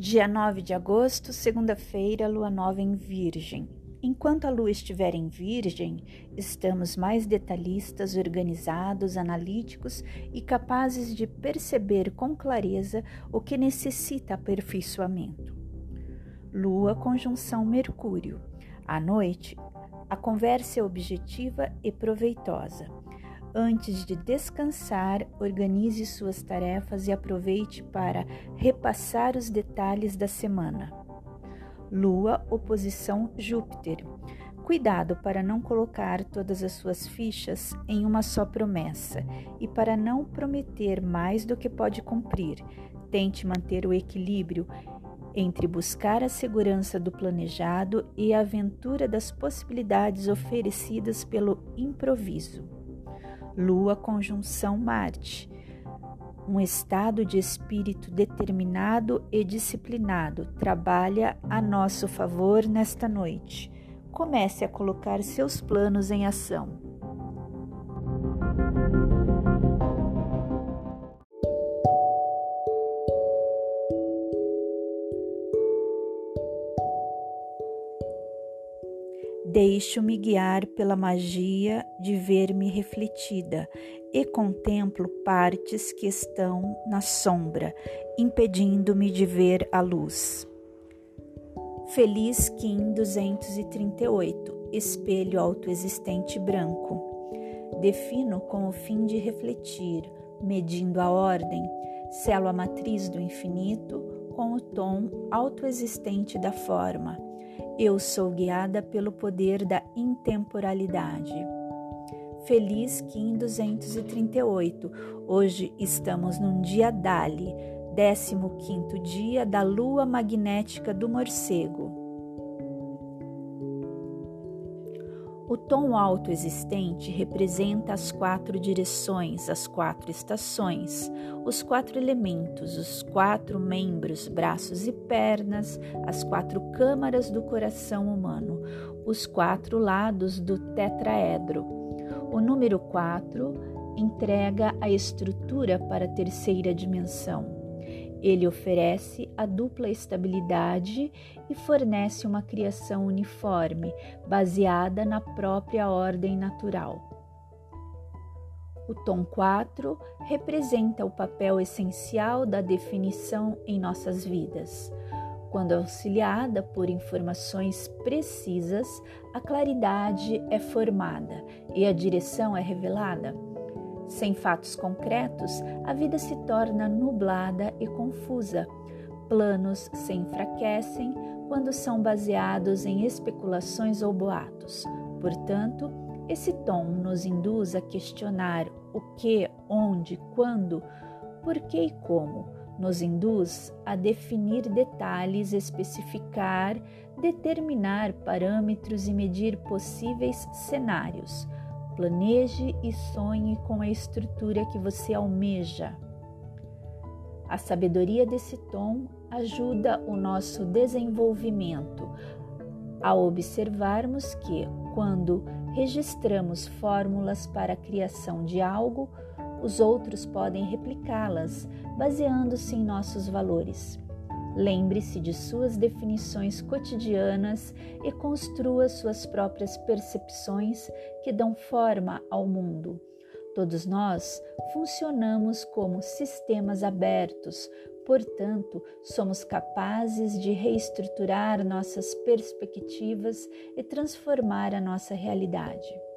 Dia 9 de agosto, segunda-feira, lua nova em Virgem. Enquanto a lua estiver em Virgem, estamos mais detalhistas, organizados, analíticos e capazes de perceber com clareza o que necessita aperfeiçoamento. Lua conjunção Mercúrio. À noite, a conversa é objetiva e proveitosa. Antes de descansar, organize suas tarefas e aproveite para repassar os detalhes da semana. Lua, oposição Júpiter. Cuidado para não colocar todas as suas fichas em uma só promessa e para não prometer mais do que pode cumprir. Tente manter o equilíbrio entre buscar a segurança do planejado e a aventura das possibilidades oferecidas pelo improviso. Lua conjunção Marte. Um estado de espírito determinado e disciplinado trabalha a nosso favor nesta noite. Comece a colocar seus planos em ação. Deixo-me guiar pela magia de ver-me refletida e contemplo partes que estão na sombra, impedindo-me de ver a luz. Feliz Kim 238 Espelho autoexistente branco. Defino com o fim de refletir, medindo a ordem, selo a matriz do infinito com o tom autoexistente da forma eu sou guiada pelo poder da intemporalidade. Feliz Kim 238. Hoje estamos num dia Dali, 15 dia da lua magnética do morcego. O tom alto existente representa as quatro direções, as quatro estações, os quatro elementos, os quatro membros, braços e pernas, as quatro câmaras do coração humano, os quatro lados do tetraedro. O número 4 entrega a estrutura para a terceira dimensão. Ele oferece a dupla estabilidade e fornece uma criação uniforme, baseada na própria ordem natural. O tom 4 representa o papel essencial da definição em nossas vidas. Quando auxiliada por informações precisas, a claridade é formada e a direção é revelada. Sem fatos concretos, a vida se torna nublada e confusa. Planos se enfraquecem quando são baseados em especulações ou boatos. Portanto, esse tom nos induz a questionar o que, onde, quando, por que e como. Nos induz a definir detalhes, especificar, determinar parâmetros e medir possíveis cenários Planeje e sonhe com a estrutura que você almeja. A sabedoria desse tom ajuda o nosso desenvolvimento ao observarmos que, quando registramos fórmulas para a criação de algo, os outros podem replicá-las baseando-se em nossos valores. Lembre-se de suas definições cotidianas e construa suas próprias percepções que dão forma ao mundo. Todos nós funcionamos como sistemas abertos, portanto, somos capazes de reestruturar nossas perspectivas e transformar a nossa realidade.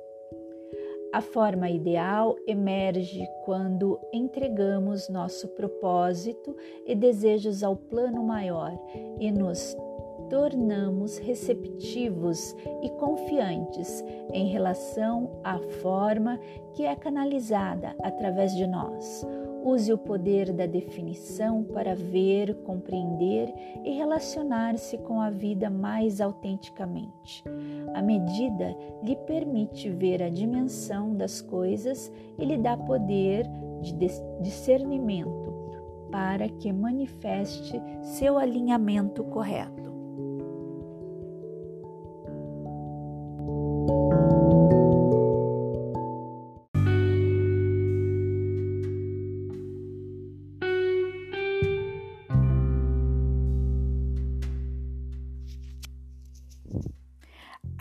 A forma ideal emerge quando entregamos nosso propósito e desejos ao plano maior e nos tornamos receptivos e confiantes em relação à forma que é canalizada através de nós. Use o poder da definição para ver, compreender e relacionar-se com a vida mais autenticamente. A medida lhe permite ver a dimensão das coisas e lhe dá poder de discernimento para que manifeste seu alinhamento correto.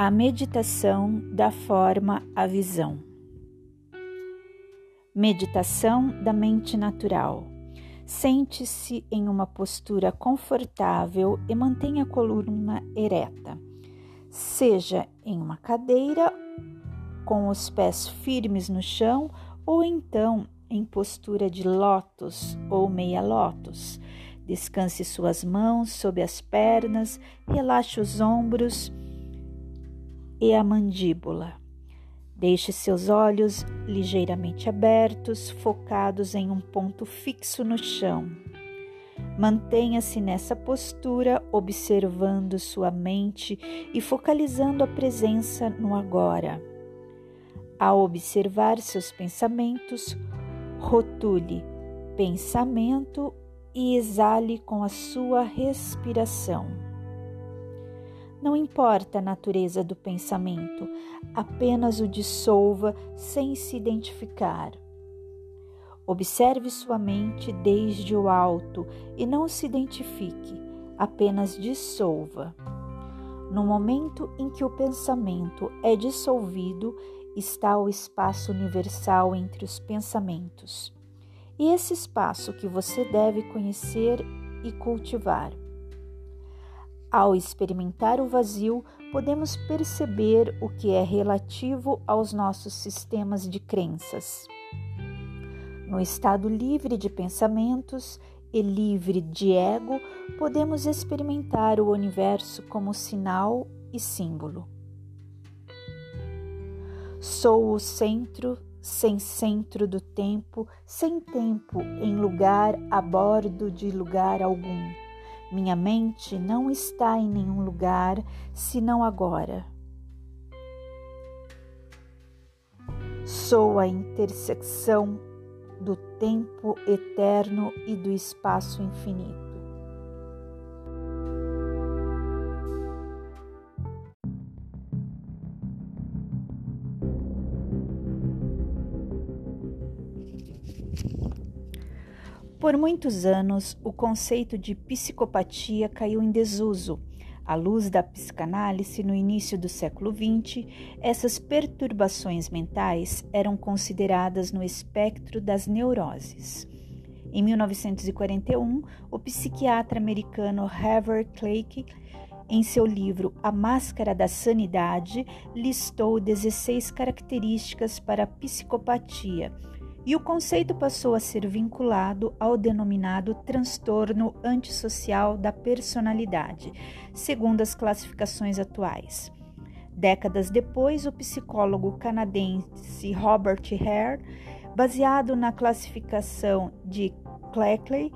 A meditação da forma a visão. Meditação da mente natural. Sente-se em uma postura confortável e mantenha a coluna ereta. Seja em uma cadeira, com os pés firmes no chão, ou então em postura de lótus ou meia lótus. Descanse suas mãos sob as pernas, relaxe os ombros e a mandíbula. Deixe seus olhos ligeiramente abertos, focados em um ponto fixo no chão. Mantenha-se nessa postura, observando sua mente e focalizando a presença no agora. Ao observar seus pensamentos, rotule pensamento e exale com a sua respiração. Não importa a natureza do pensamento, apenas o dissolva sem se identificar. Observe sua mente desde o alto e não se identifique, apenas dissolva. No momento em que o pensamento é dissolvido, está o espaço universal entre os pensamentos. E esse espaço que você deve conhecer e cultivar. Ao experimentar o vazio, podemos perceber o que é relativo aos nossos sistemas de crenças. No estado livre de pensamentos e livre de ego, podemos experimentar o universo como sinal e símbolo. Sou o centro sem centro do tempo, sem tempo em lugar a bordo de lugar algum minha mente não está em nenhum lugar senão agora. Sou a intersecção do tempo eterno e do espaço infinito. Por muitos anos, o conceito de psicopatia caiu em desuso. À luz da psicanálise no início do século XX, essas perturbações mentais eram consideradas no espectro das neuroses. Em 1941, o psiquiatra americano Harvard Clake, em seu livro A Máscara da Sanidade, listou 16 características para a psicopatia e o conceito passou a ser vinculado ao denominado transtorno antissocial da personalidade, segundo as classificações atuais. Décadas depois, o psicólogo canadense Robert Hare, baseado na classificação de Cleckley,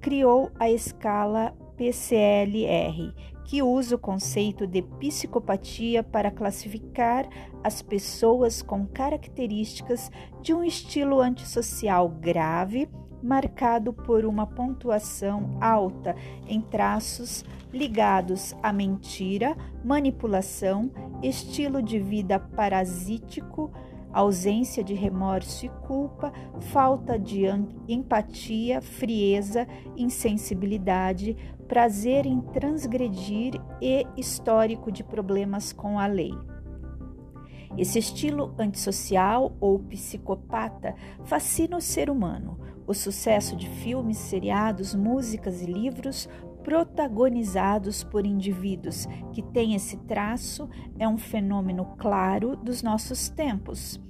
criou a escala PCLR, que usa o conceito de psicopatia para classificar as pessoas com características de um estilo antissocial grave, marcado por uma pontuação alta em traços ligados à mentira, manipulação, estilo de vida parasítico, ausência de remorso e culpa, falta de empatia, frieza, insensibilidade, prazer em transgredir e histórico de problemas com a lei. Esse estilo antissocial ou psicopata fascina o ser humano. O sucesso de filmes, seriados, músicas e livros protagonizados por indivíduos que têm esse traço é um fenômeno claro dos nossos tempos.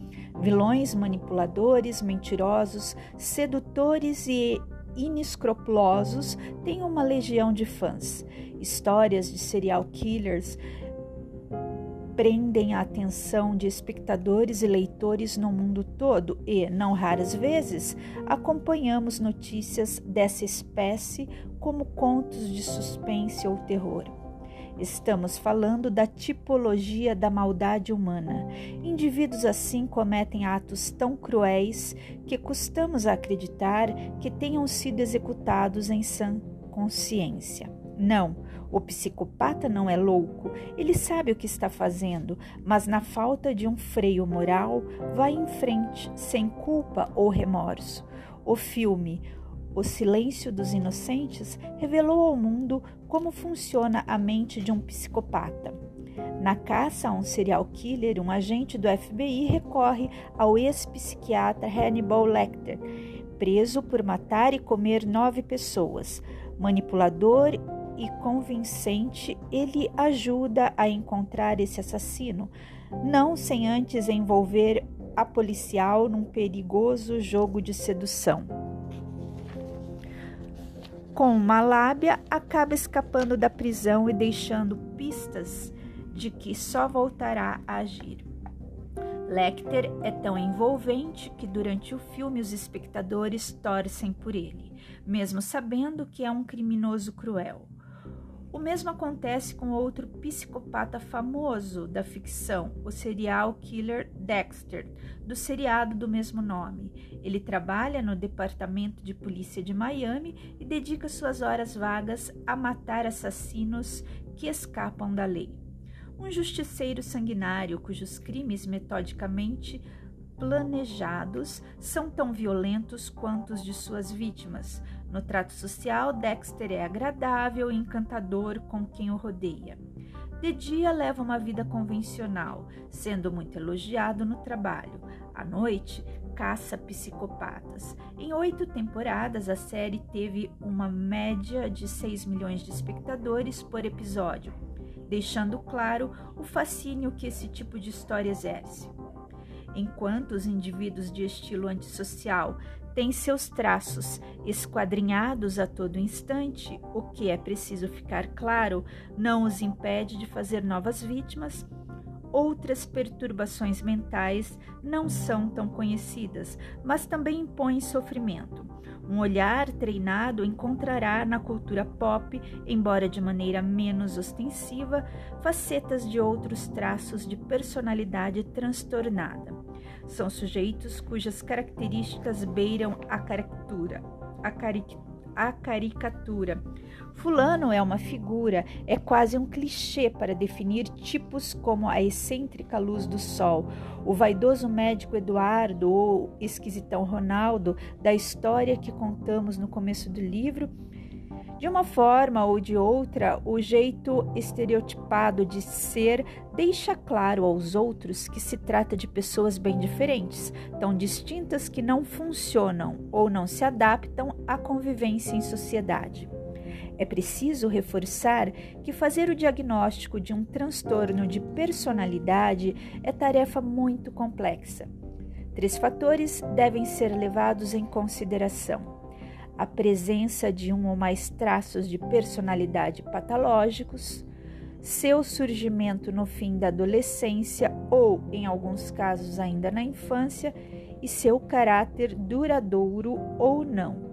Vilões manipuladores, mentirosos, sedutores e inescrupulosos têm uma legião de fãs. Histórias de serial killers prendem a atenção de espectadores e leitores no mundo todo e, não raras vezes, acompanhamos notícias dessa espécie como contos de suspense ou terror. Estamos falando da tipologia da maldade humana. Indivíduos assim cometem atos tão cruéis que custamos acreditar que tenham sido executados em sã consciência. Não, o psicopata não é louco, ele sabe o que está fazendo, mas na falta de um freio moral, vai em frente, sem culpa ou remorso. O filme o Silêncio dos Inocentes revelou ao mundo como funciona a mente de um psicopata. Na caça a um serial killer, um agente do FBI recorre ao ex-psiquiatra Hannibal Lecter, preso por matar e comer nove pessoas. Manipulador e convincente, ele ajuda a encontrar esse assassino, não sem antes envolver a policial num perigoso jogo de sedução. Com uma lábia, acaba escapando da prisão e deixando pistas de que só voltará a agir. Lecter é tão envolvente que durante o filme os espectadores torcem por ele, mesmo sabendo que é um criminoso cruel. O mesmo acontece com outro psicopata famoso da ficção, o serial killer Dexter, do seriado do mesmo nome. Ele trabalha no Departamento de Polícia de Miami e dedica suas horas vagas a matar assassinos que escapam da lei. Um justiceiro sanguinário cujos crimes metodicamente planejados são tão violentos quanto os de suas vítimas, no trato social, Dexter é agradável e encantador com quem o rodeia. De dia, leva uma vida convencional, sendo muito elogiado no trabalho. À noite, caça psicopatas. Em oito temporadas, a série teve uma média de 6 milhões de espectadores por episódio, deixando claro o fascínio que esse tipo de história exerce. Enquanto os indivíduos de estilo antissocial tem seus traços esquadrinhados a todo instante, o que é preciso ficar claro não os impede de fazer novas vítimas. Outras perturbações mentais não são tão conhecidas, mas também impõem sofrimento. Um olhar treinado encontrará na cultura pop, embora de maneira menos ostensiva, facetas de outros traços de personalidade transtornada. São sujeitos cujas características beiram a caricatura. A, cari a caricatura. Fulano é uma figura, é quase um clichê para definir tipos como a excêntrica luz do sol, o vaidoso médico Eduardo ou esquisitão Ronaldo da história que contamos no começo do livro de uma forma ou de outra, o jeito estereotipado de ser deixa claro aos outros que se trata de pessoas bem diferentes, tão distintas que não funcionam ou não se adaptam à convivência em sociedade. É preciso reforçar que fazer o diagnóstico de um transtorno de personalidade é tarefa muito complexa. Três fatores devem ser levados em consideração a presença de um ou mais traços de personalidade patológicos, seu surgimento no fim da adolescência ou, em alguns casos, ainda na infância, e seu caráter duradouro ou não.